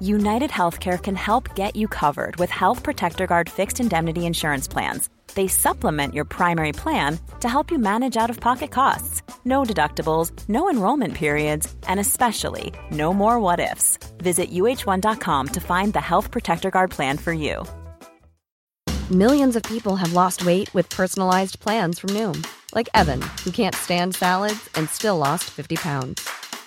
United Healthcare can help get you covered with Health Protector Guard fixed indemnity insurance plans they supplement your primary plan to help you manage out of pocket costs. No deductibles, no enrollment periods, and especially no more what ifs. Visit uh1.com to find the Health Protector Guard plan for you. Millions of people have lost weight with personalized plans from Noom, like Evan, who can't stand salads and still lost 50 pounds.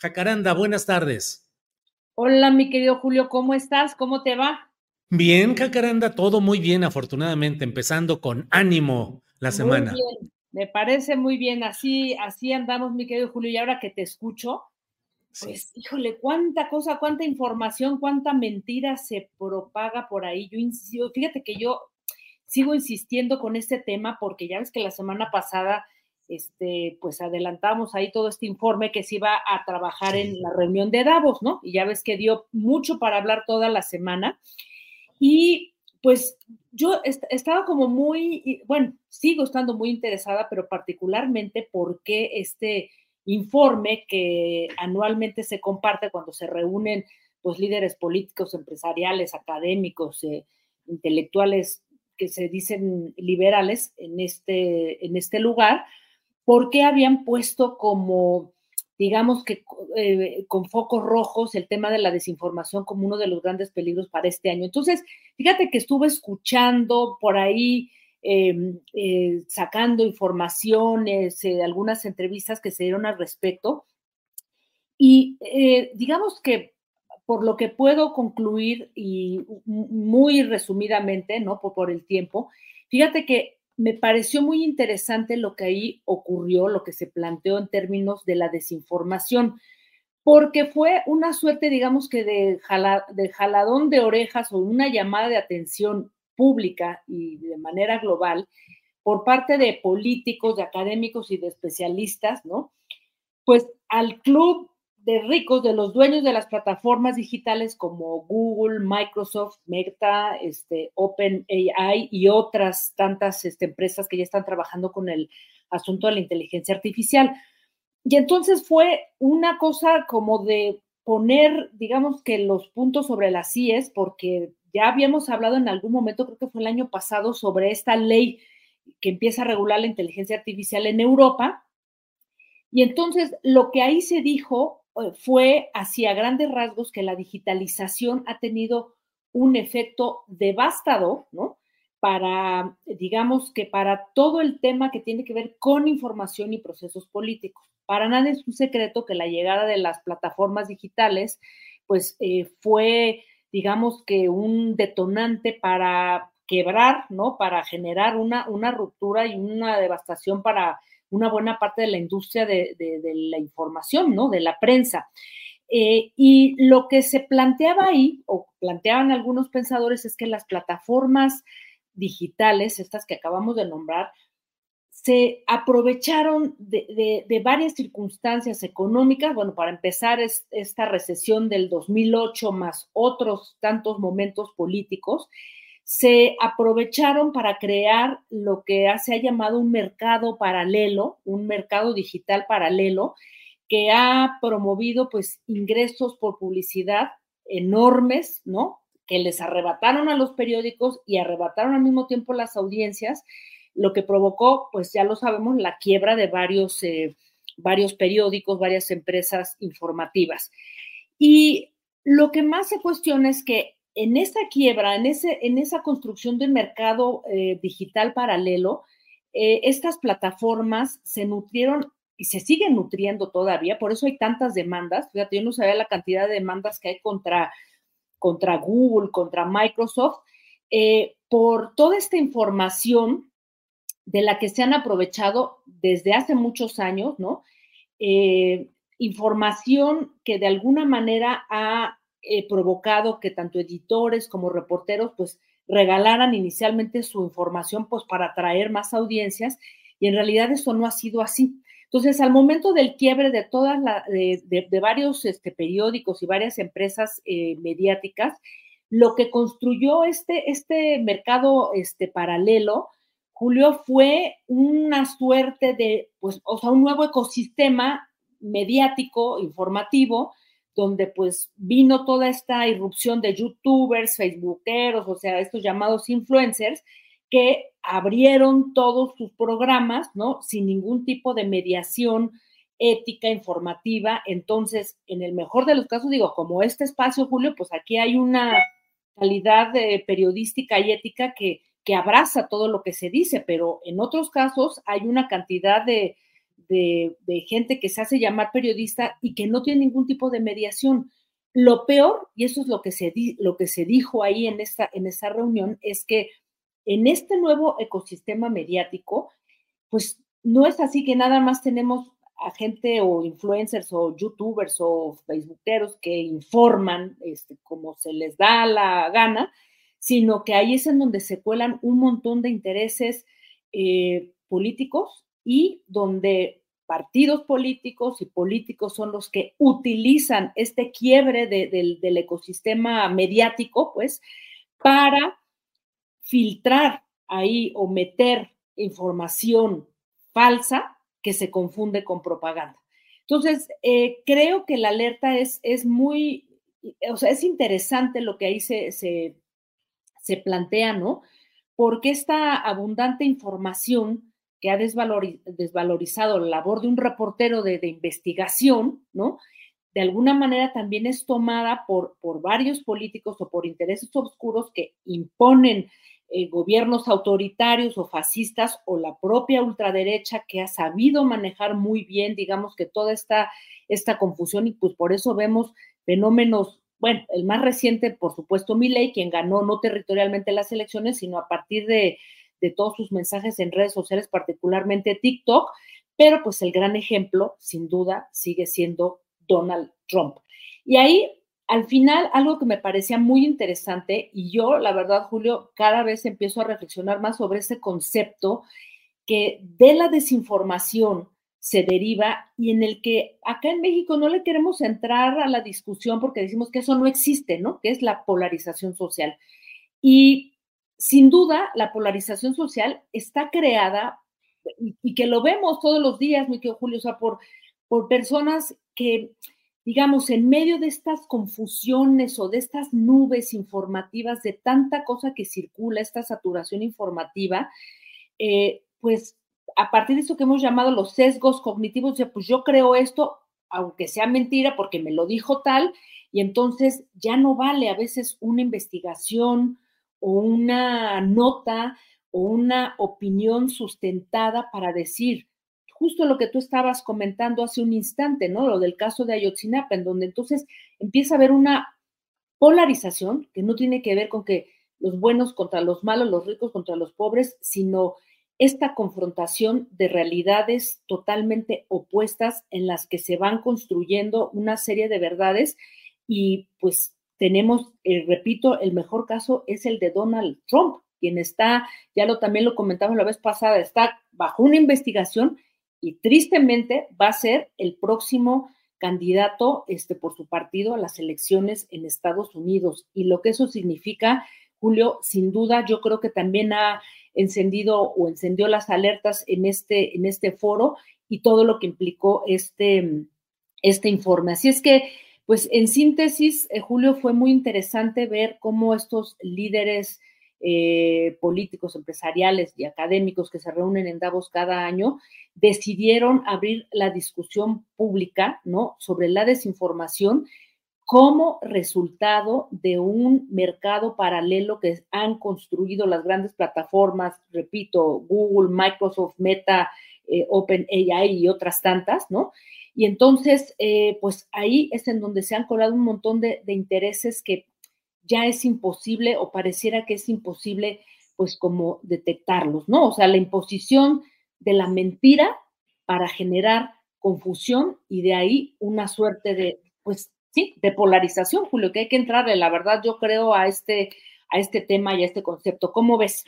Jacaranda, buenas tardes. Hola, mi querido Julio, ¿cómo estás? ¿Cómo te va? Bien, Jacaranda, todo muy bien, afortunadamente, empezando con ánimo la semana. Muy bien, me parece muy bien, así, así andamos, mi querido Julio, y ahora que te escucho, pues, híjole, cuánta cosa, cuánta información, cuánta mentira se propaga por ahí. Yo insisto, fíjate que yo sigo insistiendo con este tema porque ya ves que la semana pasada este, pues adelantamos ahí todo este informe que se iba a trabajar en la reunión de Davos, ¿no? Y ya ves que dio mucho para hablar toda la semana. Y pues yo he estado como muy, bueno, sigo estando muy interesada, pero particularmente porque este informe que anualmente se comparte cuando se reúnen pues líderes políticos, empresariales, académicos, eh, intelectuales que se dicen liberales en este, en este lugar, ¿por qué habían puesto como, digamos que eh, con focos rojos el tema de la desinformación como uno de los grandes peligros para este año? Entonces, fíjate que estuve escuchando por ahí, em, eh, sacando informaciones, eh, algunas entrevistas que se dieron al respecto. Y digamos que por lo que puedo concluir y muy resumidamente, ¿no? Por, por el tiempo, fíjate que me pareció muy interesante lo que ahí ocurrió, lo que se planteó en términos de la desinformación, porque fue una suerte, digamos que de, jaladón de orejas o una llamada de atención pública y de manera global por parte de políticos, de académicos y de especialistas, ¿no? Pues al club de ricos, de los dueños de las plataformas digitales como Google, Microsoft, Meta, este, OpenAI y otras tantas este, empresas que ya están trabajando con el asunto de la inteligencia artificial. Y entonces fue una cosa como de poner, digamos que los puntos sobre las CIES, porque ya habíamos hablado en algún momento, creo que fue el año pasado, sobre esta ley que empieza a regular la inteligencia artificial en Europa. Y entonces lo que ahí se dijo fue hacia grandes rasgos que la digitalización ha tenido un efecto devastador, ¿no? Para, digamos que para todo el tema que tiene que ver con información y procesos políticos. Para nada es un secreto que la llegada de las plataformas digitales, pues eh, fue, digamos que un detonante para quebrar, ¿no? Para generar una, una ruptura y una devastación para una buena parte de la industria de, la información, ¿no? De la prensa. Eh, y lo que se planteaba ahí, o planteaban algunos pensadores, es que las plataformas digitales, estas que acabamos de nombrar, se aprovecharon de, varias circunstancias económicas. Bueno, para empezar, es esta recesión del 2008 más otros tantos momentos políticos, se aprovecharon para crear lo que se ha llamado un mercado paralelo, un mercado digital paralelo, que ha promovido pues ingresos por publicidad enormes, ¿no? Que les arrebataron a los periódicos y arrebataron al mismo tiempo las audiencias lo que provocó, pues ya lo sabemos, la quiebra de varios, eh, varios periódicos, varias empresas informativas. Y lo que más se cuestiona es que en esa quiebra, en, ese, en esa construcción del mercado eh, digital paralelo, eh, estas plataformas se nutrieron y se siguen nutriendo todavía, por eso hay tantas demandas. Fíjate, yo no sabía la cantidad de demandas que hay contra, contra Google, contra Microsoft, por toda esta información de la que se han aprovechado desde hace muchos años, ¿no? Eh, información que de alguna manera ha eh, provocado que tanto editores como reporteros pues regalaran inicialmente su información pues para atraer más audiencias y en realidad eso no ha sido así. Entonces, al momento del quiebre de todas la, de, varios este, periódicos y varias empresas eh, mediáticas, lo que construyó este, este mercado este, paralelo Julio fue una suerte de, pues, o sea, un nuevo ecosistema mediático, informativo, donde pues vino toda esta irrupción de youtubers, facebookeros, o sea, estos llamados influencers, que abrieron todos sus programas, ¿no? Sin ningún tipo de mediación ética, informativa. Entonces, en el mejor de los casos, digo, como este espacio, Julio, pues aquí hay una calidad eh, periodística y ética que que abraza todo lo que se dice, pero en otros casos hay una cantidad de, gente que se hace llamar periodista y que no tiene ningún tipo de mediación. Lo peor, y eso es lo que se, lo que se dijo ahí en esta, en reunión, es que en este nuevo ecosistema mediático, pues no es así que nada más tenemos a gente o influencers o youtubers o facebookeros que informan este, como se les da la gana, sino que ahí es en donde se cuelan un montón de intereses eh, políticos y donde partidos políticos y políticos son los que utilizan este quiebre del ecosistema mediático, pues, para filtrar ahí o meter información falsa que se confunde con propaganda. Entonces, eh, creo que la alerta es, es muy, o sea, es interesante lo que ahí se, se plantea, ¿no? Porque esta abundante información que ha desvalorizado la labor de un reportero de, investigación, ¿no? De alguna manera también es tomada por, por varios políticos o por intereses oscuros que imponen eh, gobiernos autoritarios o fascistas o la propia ultraderecha que ha sabido manejar muy bien, digamos que toda esta, esta confusión y pues por eso vemos fenómenos bueno, el más reciente, por supuesto, Milei, quien ganó no territorialmente las elecciones, sino a partir de, todos sus mensajes en redes sociales, particularmente TikTok, pero pues el gran ejemplo, sin duda, sigue siendo Donald Trump. Y ahí, al final, algo que me parecía muy interesante, y yo, la verdad, Julio, cada vez empiezo a reflexionar más sobre ese concepto que de la desinformación, se deriva y en el que acá en México no le queremos entrar a la discusión porque decimos que eso no existe, ¿no? Que es la polarización social. Y sin duda, la polarización social está creada y, que lo vemos todos los días, mi querido Julio, o sea, por, por personas que, digamos, en medio de estas confusiones o de estas nubes informativas, de tanta cosa que circula, esta saturación informativa, eh, pues a partir de eso que hemos llamado los sesgos cognitivos, pues yo creo esto, aunque sea mentira, porque me lo dijo tal, y entonces ya no vale a veces una investigación o una nota o una opinión sustentada para decir justo lo que tú estabas comentando hace un instante, ¿no? Lo del caso de Ayotzinapa, en donde entonces empieza a haber una polarización que no tiene que ver con que los buenos contra los malos, los ricos contra los pobres, sino esta confrontación de realidades totalmente opuestas en las que se van construyendo una serie de verdades y pues tenemos, eh, repito, el mejor caso es el de Donald Trump, quien está, ya lo también lo comentamos la vez pasada, está bajo una investigación y tristemente va a ser el próximo candidato este, por su partido a las elecciones en Estados Unidos. Y lo que eso significa, Julio, sin duda, yo creo que también ha encendido o encendió las alertas en este, en este foro y todo lo que implicó este, este informe. Así es que, pues en síntesis, eh, Julio, fue muy interesante ver cómo estos líderes eh, políticos, empresariales y académicos que se reúnen en Davos cada año, decidieron abrir la discusión pública, ¿no? Sobre la desinformación como resultado de un mercado paralelo que han construido las grandes plataformas, repito, Google, Microsoft, Meta, eh, OpenAI y otras tantas, ¿no? Y entonces, eh, pues ahí es en donde se han colado un montón de intereses que ya es imposible o pareciera que es imposible, pues como detectarlos, ¿no? O sea, la imposición de la mentira para generar confusión y de ahí una suerte de, pues sí, de polarización, Julio, que hay que entrarle, la verdad, yo creo a este, a este tema y a este concepto. ¿Cómo ves?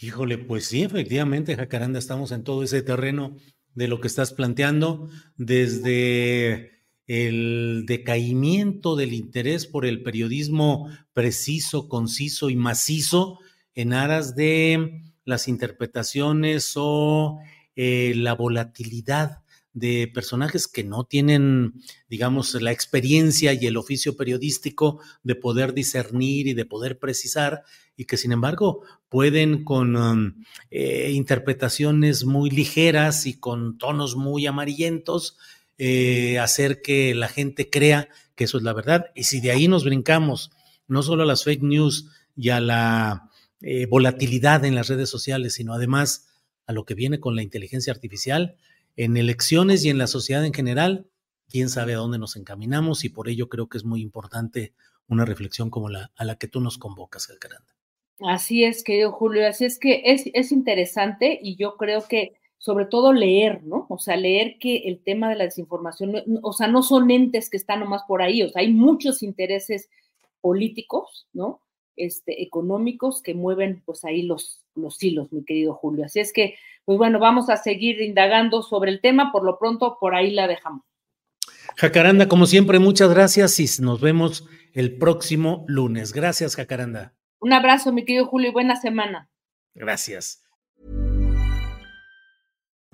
Híjole, pues sí, efectivamente, Jacaranda, estamos en todo ese terreno de lo que estás planteando, desde el decaimiento del interés por el periodismo preciso, conciso y macizo en aras de las interpretaciones o eh, la volatilidad de personajes que no tienen, digamos, la experiencia y el oficio periodístico de poder discernir y de poder precisar, y que sin embargo pueden con um, eh, interpretaciones muy ligeras y con tonos muy amarillentos eh, hacer que la gente crea que eso es la verdad. Y si de ahí nos brincamos no solo a las fake news y a la eh, volatilidad en las redes sociales, sino además a lo que viene con la inteligencia artificial, en elecciones y en la sociedad en general, quién sabe a dónde nos encaminamos y por ello creo que es muy importante una reflexión como la a la que tú nos convocas, Calcaranda. Así es, querido Julio, así es que es, es interesante y yo creo que sobre todo leer, ¿no? O sea, leer que el tema de la desinformación, o sea, no son entes que están nomás por ahí, o sea, hay muchos intereses políticos, ¿no? Este, económicos que mueven pues ahí los, los hilos, mi querido Julio. Así es que, pues bueno, vamos a seguir indagando sobre el tema, por lo pronto por ahí la dejamos. Jacaranda, como siempre, muchas gracias y nos vemos el próximo lunes. Gracias, Jacaranda. Un abrazo, mi querido Julio, y buena semana. Gracias.